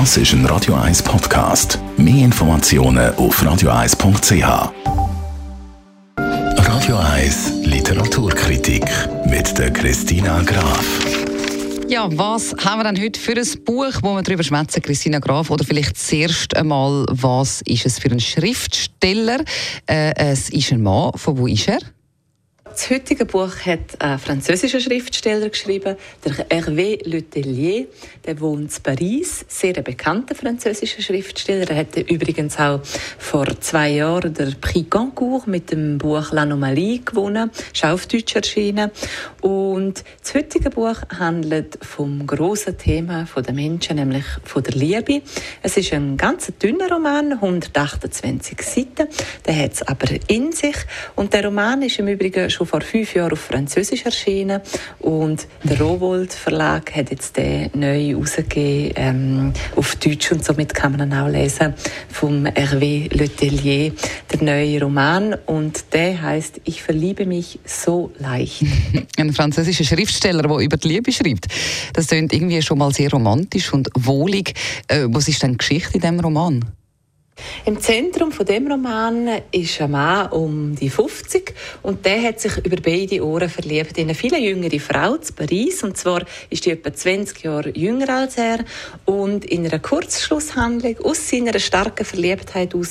Das ist ein Radio 1 Podcast. Mehr Informationen auf radio1.ch. Radio 1 Literaturkritik mit der Christina Graf. Ja, was haben wir denn heute für ein Buch, wo wir darüber schwätzen, Christina Graf? Oder vielleicht zuerst einmal, was ist es für ein Schriftsteller? Äh, es ist ein Mann. Von wo ist er? Das heutige Buch hat ein französischer Schriftsteller geschrieben, der Hervé Letellier. Der wohnt in Paris, sehr bekannter französischer Schriftsteller. Er hat übrigens auch vor zwei Jahren der Prix Goncourt mit dem Buch L'Anomalie gewonnen, ist auf Deutsch erschienen. Und das heutige Buch handelt vom großen Thema der Menschen, nämlich von der Liebe. Es ist ein ganz dünner Roman, 128 Seiten. Der hat es aber in sich. Und der Roman ist im Übrigen schon schon vor fünf Jahren auf Französisch erschienen und der Rowold Verlag hat jetzt den neu rausgegeben ähm, auf Deutsch und somit kann man dann auch lesen vom Hervé Letellier, der neue Roman und der heißt Ich verliebe mich so leicht. Ein französischer Schriftsteller, der über die Liebe schreibt. Das klingt irgendwie schon mal sehr romantisch und wohlig. Äh, was ist denn die Geschichte in diesem Roman? Im Zentrum von dem Roman ist ein Mann um die 50 und der hat sich über beide Ohren verliebt. In eine viel jüngere Frau zu Paris. Und zwar ist die etwa 20 Jahre jünger als er. Und in einer Kurzschlusshandlung aus seiner starken Verliebtheit heraus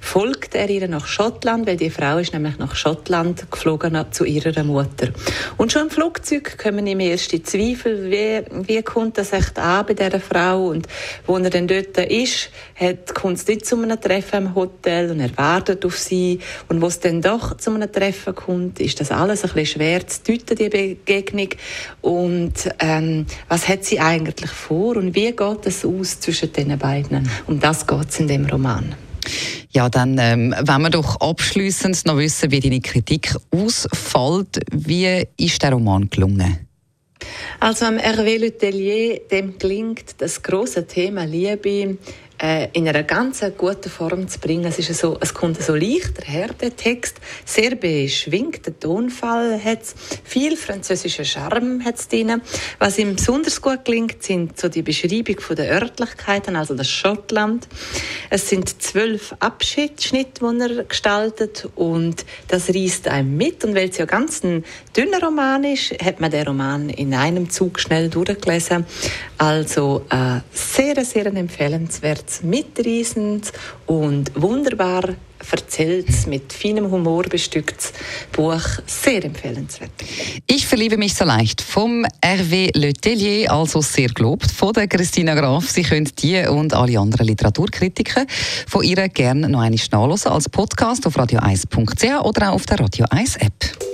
folgt er ihr nach Schottland, weil die Frau ist nämlich nach Schottland geflogen zu ihrer Mutter. Und schon im Flugzeug kommen ihm erste Zweifel, wie, wie kommt das echt an bei dieser Frau? Und wo er dann dort ist, hat, kommt es nicht zum einem Treffen im Hotel und er wartet auf sie. Und wo es dann doch zu einem Treffen kommt, ist das alles ein bisschen schwer zu deuten, die Begegnung. Und ähm, was hat sie eigentlich vor und wie geht es aus zwischen den beiden? Um das geht es in dem Roman. Ja, dann ähm, wenn wir doch abschließend noch wissen, wie deine Kritik ausfällt. Wie ist der Roman gelungen? Also am Hervé Letellier, dem gelingt das große Thema Liebe äh, in einer ganz guten Form zu bringen. Es, ist so, es kommt so leichter her, der Text, sehr beschwingter Tonfall hat viel französischer Charme hat drin. Was ihm besonders gut gelingt, sind so die Beschreibung der Örtlichkeiten, also das Schottland. Es sind zwölf Abschnitte, die er gestaltet und das reißt einem mit. Und weil es ja ganz ein dünner Roman ist, hat man den Roman in einem Zug schnell durchgelesen. Also äh, sehr, sehr empfehlenswert, mitreißend und wunderbar erzählt, mit feinem Humor bestückt Buch. Sehr empfehlenswert. Ich verliebe mich so leicht vom Hervé Letellier, also sehr gelobt, von der Christina Graf. Sie können die und alle anderen Literaturkritiken von ihr gerne noch einmal nachlesen als Podcast auf radio1.ch oder auch auf der Radio 1 App.